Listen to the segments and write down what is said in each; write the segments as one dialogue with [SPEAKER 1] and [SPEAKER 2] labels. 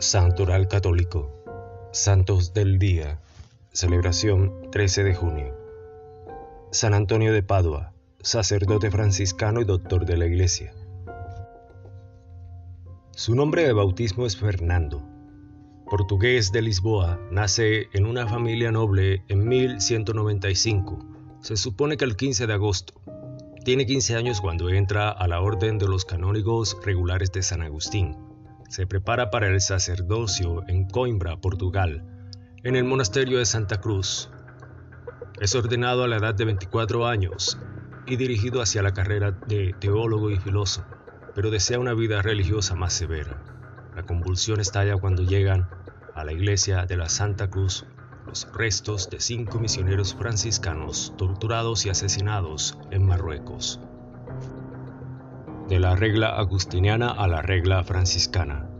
[SPEAKER 1] Santoral Católico. Santos del Día. Celebración 13 de junio. San Antonio de Padua, sacerdote franciscano y doctor de la Iglesia. Su nombre de bautismo es Fernando. Portugués de Lisboa, nace en una familia noble en 1195. Se supone que el 15 de agosto. Tiene 15 años cuando entra a la orden de los canónigos regulares de San Agustín se prepara para el sacerdocio en Coimbra, Portugal, en el monasterio de Santa Cruz. Es ordenado a la edad de 24 años y dirigido hacia la carrera de teólogo y filósofo, pero desea una vida religiosa más severa. La convulsión estalla cuando llegan a la iglesia de la Santa Cruz los restos de cinco misioneros franciscanos torturados y asesinados en Marruecos de la regla agustiniana a la regla franciscana.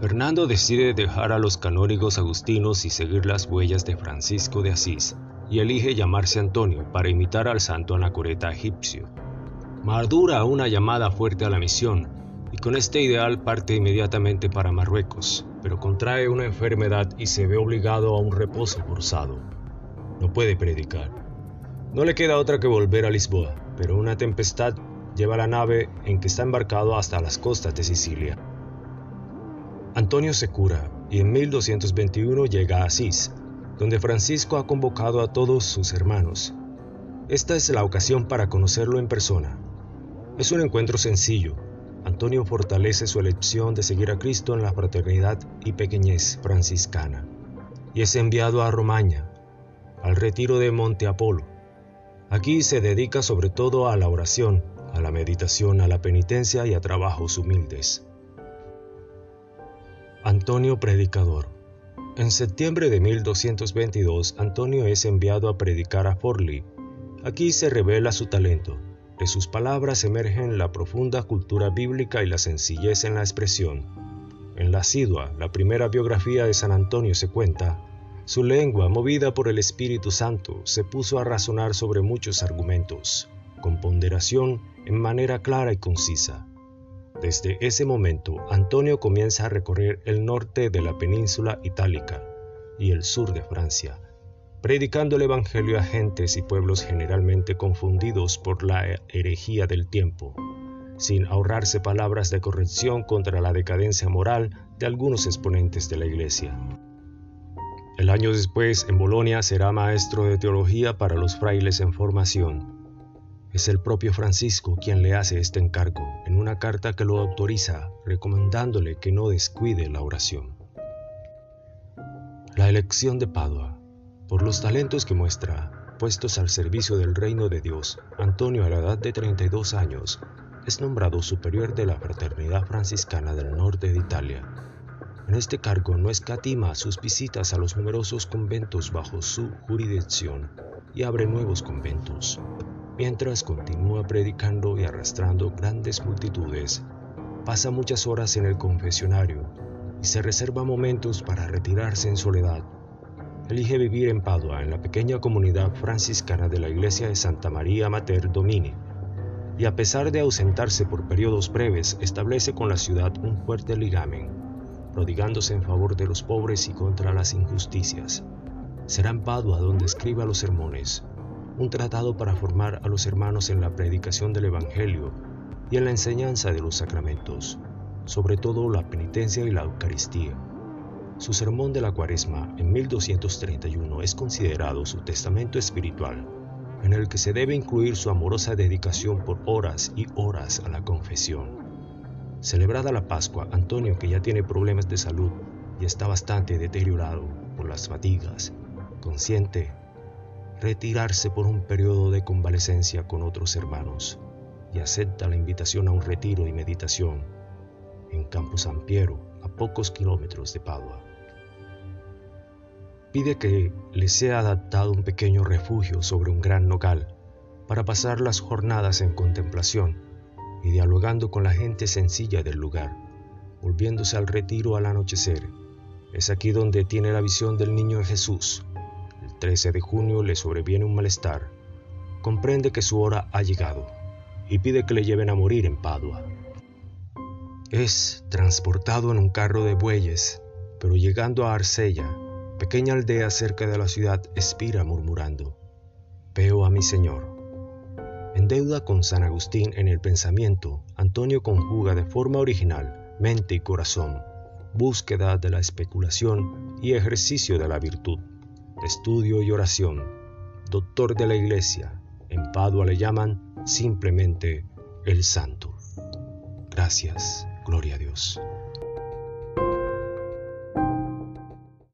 [SPEAKER 1] Fernando decide dejar a los canónigos agustinos y seguir las huellas de Francisco de Asís, y elige llamarse Antonio para imitar al santo anacoreta egipcio. Madura una llamada fuerte a la misión, y con este ideal parte inmediatamente para Marruecos, pero contrae una enfermedad y se ve obligado a un reposo forzado. No puede predicar. No le queda otra que volver a Lisboa, pero una tempestad lleva la nave en que está embarcado hasta las costas de Sicilia. Antonio se cura y en 1221 llega a Asís, donde Francisco ha convocado a todos sus hermanos. Esta es la ocasión para conocerlo en persona. Es un encuentro sencillo. Antonio fortalece su elección de seguir a Cristo en la fraternidad y pequeñez franciscana, y es enviado a Romaña, al retiro de Monte Apolo. Aquí se dedica sobre todo a la oración a la meditación, a la penitencia y a trabajos humildes. Antonio Predicador En septiembre de 1222, Antonio es enviado a predicar a Forli. Aquí se revela su talento. De sus palabras emergen la profunda cultura bíblica y la sencillez en la expresión. En la Sidua, la primera biografía de San Antonio se cuenta, su lengua, movida por el Espíritu Santo, se puso a razonar sobre muchos argumentos con ponderación en manera clara y concisa. Desde ese momento, Antonio comienza a recorrer el norte de la península itálica y el sur de Francia, predicando el Evangelio a gentes y pueblos generalmente confundidos por la herejía del tiempo, sin ahorrarse palabras de corrección contra la decadencia moral de algunos exponentes de la Iglesia. El año después, en Bolonia, será maestro de teología para los frailes en formación es el propio Francisco quien le hace este encargo en una carta que lo autoriza, recomendándole que no descuide la oración. La elección de Padua. Por los talentos que muestra, puestos al servicio del reino de Dios, Antonio a la edad de 32 años es nombrado superior de la Fraternidad Franciscana del norte de Italia. En este cargo no escatima sus visitas a los numerosos conventos bajo su jurisdicción y abre nuevos conventos, Mientras continúa predicando y arrastrando grandes multitudes, pasa muchas horas en el confesionario y se reserva momentos para retirarse en soledad. Elige vivir en Padua, en la pequeña comunidad franciscana de la iglesia de Santa María Mater Domini, y a pesar de ausentarse por periodos breves, establece con la ciudad un fuerte ligamen, prodigándose en favor de los pobres y contra las injusticias. Será en Padua donde escriba los sermones, un tratado para formar a los hermanos en la predicación del Evangelio y en la enseñanza de los sacramentos, sobre todo la penitencia y la Eucaristía. Su sermón de la Cuaresma en 1231 es considerado su testamento espiritual, en el que se debe incluir su amorosa dedicación por horas y horas a la confesión. Celebrada la Pascua, Antonio, que ya tiene problemas de salud y está bastante deteriorado por las fatigas, consciente retirarse por un periodo de convalecencia con otros hermanos y acepta la invitación a un retiro y meditación en Campo San Piero, a pocos kilómetros de Padua. Pide que le sea adaptado un pequeño refugio sobre un gran nogal para pasar las jornadas en contemplación y dialogando con la gente sencilla del lugar, volviéndose al retiro al anochecer. Es aquí donde tiene la visión del niño Jesús, 13 de junio le sobreviene un malestar. Comprende que su hora ha llegado y pide que le lleven a morir en Padua. Es transportado en un carro de bueyes, pero llegando a Arcella, pequeña aldea cerca de la ciudad, expira murmurando, Veo a mi Señor. En deuda con San Agustín en el pensamiento, Antonio conjuga de forma original mente y corazón, búsqueda de la especulación y ejercicio de la virtud, estudio y oración, doctor de la iglesia, en Padua le llaman simplemente el santo. Gracias, gloria a Dios.